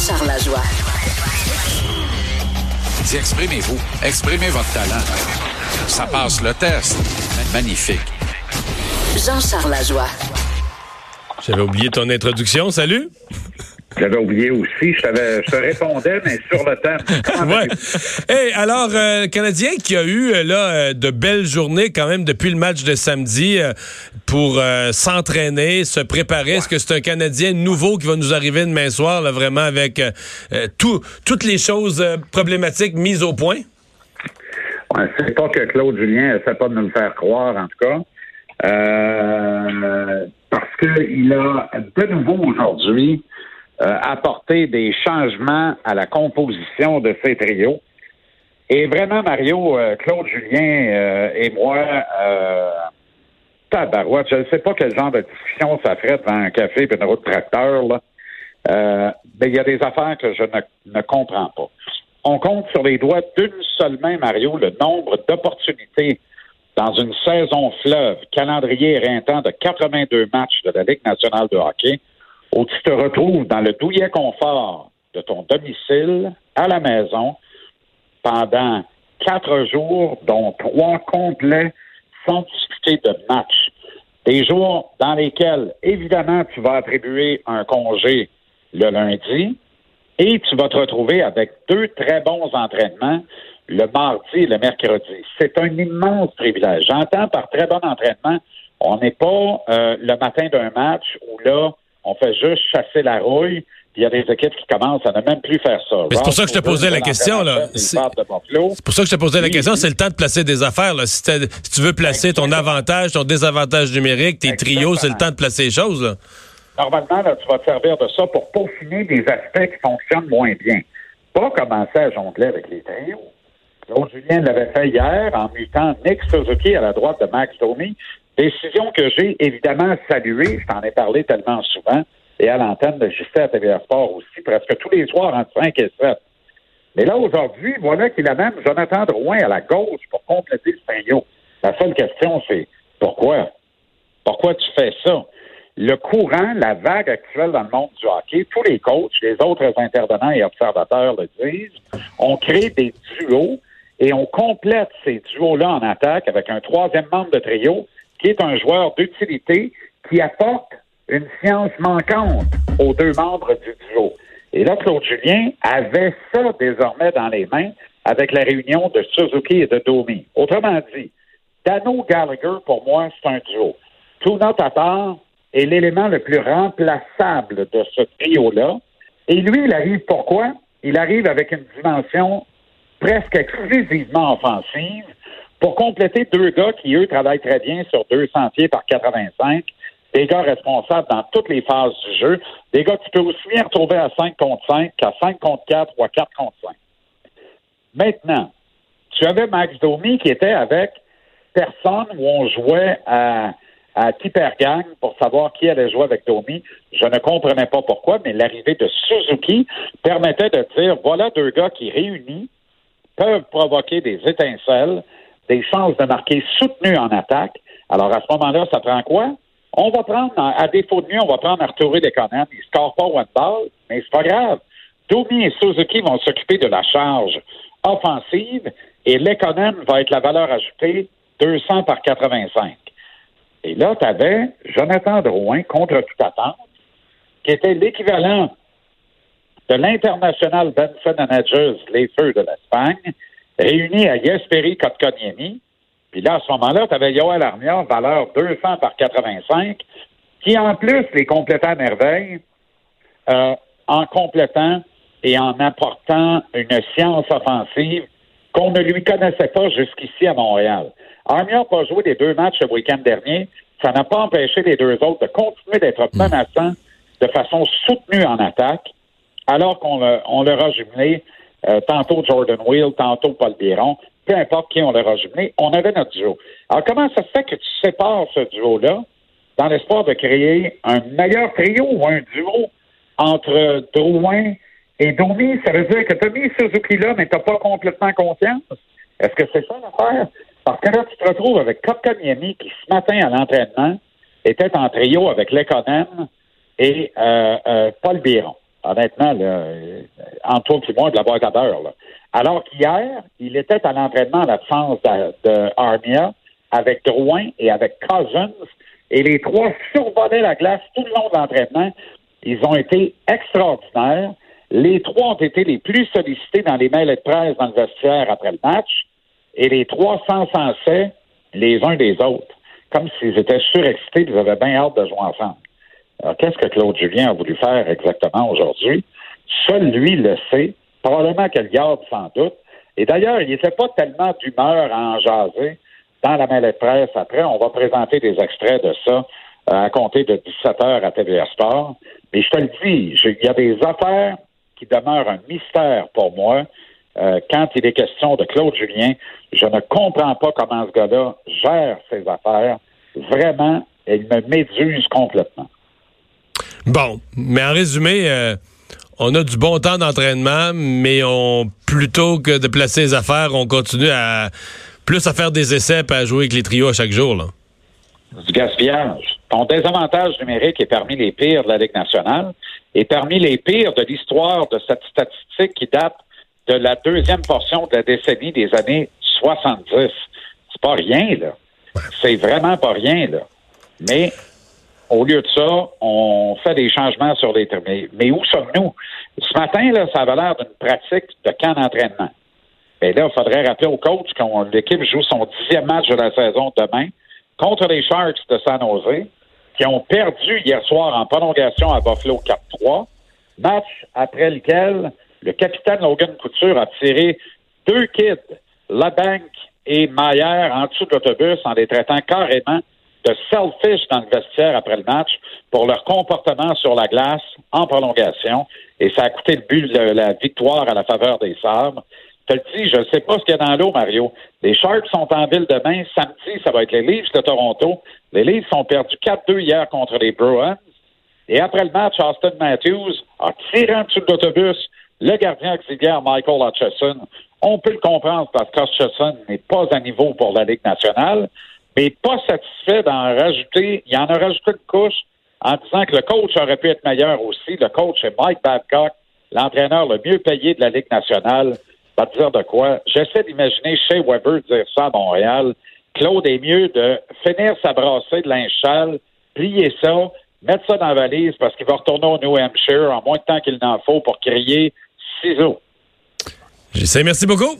Jean-Charles Lajoie. Dis, exprimez-vous. Exprimez votre talent. Ça passe le test. Magnifique. Jean-Charles Lajoie. J'avais oublié ton introduction. Salut. J'avais oublié aussi. Je, je te répondais, mais sur le thème. Comment Ouais. Hey, alors, euh, le Canadien qui a eu euh, là euh, de belles journées quand même depuis le match de samedi euh, pour euh, s'entraîner, se préparer. Est-ce que c'est un Canadien nouveau qui va nous arriver demain soir, là, vraiment avec euh, tout, toutes les choses problématiques mises au point? Ouais, c'est pas que Claude Julien essaie pas de nous le faire croire, en tout cas. Euh, parce qu'il a de nouveau aujourd'hui euh, apporté des changements à la composition de ces trios. Et vraiment, Mario, euh, Claude Julien euh, et moi, euh, tabarouette, je ne sais pas quel genre de discussion ça ferait devant un café et une route tracteur, là. Euh, mais il y a des affaires que je ne, ne comprends pas. On compte sur les doigts d'une seule main, Mario, le nombre d'opportunités dans une saison fleuve, calendrier éreintant de 82 matchs de la Ligue nationale de hockey, où tu te retrouves dans le douillet confort de ton domicile, à la maison, pendant quatre jours, dont trois complets sans discuter de match. Des jours dans lesquels, évidemment, tu vas attribuer un congé le lundi et tu vas te retrouver avec deux très bons entraînements le mardi et le mercredi. C'est un immense privilège. J'entends par très bon entraînement, on n'est pas euh, le matin d'un match où là, on fait juste chasser la rouille, puis il y a des équipes qui commencent à ne même plus faire ça. C'est pour ça que je te posais la question, là. C'est pour ça que je te posais la question. C'est le temps de placer des affaires. Là. Si, tu veux placer ton avantage, ton désavantage numérique, tes trios, c'est le temps de placer les choses. Là. Normalement, là, tu vas te servir de ça pour peaufiner des aspects qui fonctionnent moins bien. Pas commencer à jongler avec les trios. Claude Julien l'avait fait hier en mutant Nick Suzuki à la droite de Max Domi. Décision que j'ai évidemment saluée. Je t'en ai parlé tellement souvent. Et à l'antenne de JC à TVA Sport aussi, presque tous les soirs entre 5 et 7. Mais là, aujourd'hui, voilà qu'il a même Jonathan Drouin à la gauche pour compléter ce trio. La seule question, c'est pourquoi? Pourquoi tu fais ça? Le courant, la vague actuelle dans le monde du hockey, tous les coachs, les autres intervenants et observateurs le disent, on crée des duos et on complète ces duos-là en attaque avec un troisième membre de trio qui est un joueur d'utilité qui apporte une science manquante aux deux membres du duo. Et là, Claude Julien avait ça désormais dans les mains avec la réunion de Suzuki et de Domi. Autrement dit, Dano Gallagher, pour moi, c'est un duo. Tuna Tatar est l'élément le plus remplaçable de ce trio-là. Et lui, il arrive pourquoi? Il arrive avec une dimension presque exclusivement offensive pour compléter deux gars qui, eux, travaillent très bien sur deux sentiers par 85, des gars responsables dans toutes les phases du jeu, des gars que tu peux aussi bien retrouver à 5 contre 5 qu'à 5 contre 4 ou à 4 contre 5. Maintenant, tu avais Max Domi qui était avec personne où on jouait à, à Gang pour savoir qui allait jouer avec Domi. Je ne comprenais pas pourquoi, mais l'arrivée de Suzuki permettait de dire voilà deux gars qui réunis peuvent provoquer des étincelles, des chances de marquer soutenues en attaque. Alors à ce moment-là, ça prend quoi? On va prendre, à défaut de mieux, on va prendre Arturo Desconen. Il ne score pas one ball, mais c'est pas grave. Domi et Suzuki vont s'occuper de la charge offensive et Lekonen va être la valeur ajoutée 200 par 85. Et là, tu avais Jonathan Drouin contre toute attente, qui était l'équivalent de l'international Benson Managers, les Feux de l'Espagne, réuni à Jesperi Kotkaniemi. Puis là, à ce moment-là, tu avais Yoel Armia, valeur 200 par 85, qui en plus les complétait à merveille euh, en complétant et en apportant une science offensive qu'on ne lui connaissait pas jusqu'ici à Montréal. Armia n'a pas joué les deux matchs le week-end dernier. Ça n'a pas empêché les deux autres de continuer d'être menaçants de façon soutenue en attaque, alors qu'on le- on leur a jumelé euh, tantôt Jordan Wheel, tantôt Paul Biron, peu importe qui on leur a jumelé, on avait notre duo. Alors comment ça se fait que tu sépares ce duo-là dans l'espoir de créer un meilleur trio ou un duo entre Drouin et Domi? Ça veut dire que tu mis Suzuki là, mais tu n'as pas complètement confiance? Est-ce que c'est ça l'affaire? Parce que là, tu te retrouves avec Kotkaniemi qui, ce matin à l'entraînement, était en trio avec Lekonen et euh, euh, Paul Biron. Honnêtement, là, euh, entre toi et moi, de la boîte à beurre. Alors qu'hier, il était à l'entraînement à la défense de, de Armia avec Drouin et avec Cousins, et les trois survolaient la glace tout le long de l'entraînement. Ils ont été extraordinaires. Les trois ont été les plus sollicités dans les mails de presse dans le vestiaire après le match, et les trois s'encensaient les uns des autres, comme s'ils étaient surexcités, ils avaient bien hâte de jouer ensemble. Alors, qu'est-ce que Claude Julien a voulu faire exactement aujourd'hui? Seul lui le sait. Probablement qu'elle garde sans doute. Et d'ailleurs, il n'était pas tellement d'humeur à en jaser dans la mêlée de presse. Après, on va présenter des extraits de ça euh, à compter de 17 heures à TVA Sport. Mais je te le dis, il y a des affaires qui demeurent un mystère pour moi. Euh, quand il est question de Claude Julien, je ne comprends pas comment ce gars-là gère ses affaires. Vraiment, il me méduse complètement. Bon, mais en résumé, euh, on a du bon temps d'entraînement, mais on plutôt que de placer les affaires, on continue à plus à faire des essais et à jouer avec les trios à chaque jour. Là. Du gaspillage. Ton désavantage numérique est parmi les pires de la Ligue nationale et parmi les pires de l'histoire de cette statistique qui date de la deuxième portion de la décennie des années 70. C'est pas rien, là. C'est vraiment pas rien, là. Mais au lieu de ça, on fait des changements sur les termes. Mais où sommes-nous? Ce matin, ça avait l'air d'une pratique de camp d'entraînement. Et là, il faudrait rappeler au coach que l'équipe joue son dixième match de la saison demain contre les Sharks de San Jose, qui ont perdu hier soir en prolongation à Buffalo 4-3. Match après lequel le capitaine Logan Couture a tiré deux kids, LaBank et Maillère, en dessous de l'autobus en les traitant carrément de selfish dans le vestiaire après le match pour leur comportement sur la glace en prolongation. Et ça a coûté le but de la victoire à la faveur des Sabres. Je te dis, je ne sais pas ce qu'il y a dans l'eau, Mario. Les Sharks sont en ville demain. Samedi, ça va être les Leafs de Toronto. Les Leafs ont perdu 4-2 hier contre les Bruins. Et après le match, Austin Matthews a tiré en dessous de l'autobus le gardien auxiliaire Michael Hutchison. On peut le comprendre parce qu'Hutchison n'est pas à niveau pour la Ligue nationale mais pas satisfait d'en rajouter. Il en a rajouté une couche en disant que le coach aurait pu être meilleur aussi. Le coach est Mike Babcock, l'entraîneur le mieux payé de la Ligue nationale. Va dire de quoi? J'essaie d'imaginer Shea Weber dire ça à Montréal. Claude est mieux de finir sa brassée de linge sale, plier ça, mettre ça dans la valise parce qu'il va retourner au New Hampshire en moins de temps qu'il n'en faut pour crier ciseaux. J'essaie. Merci beaucoup.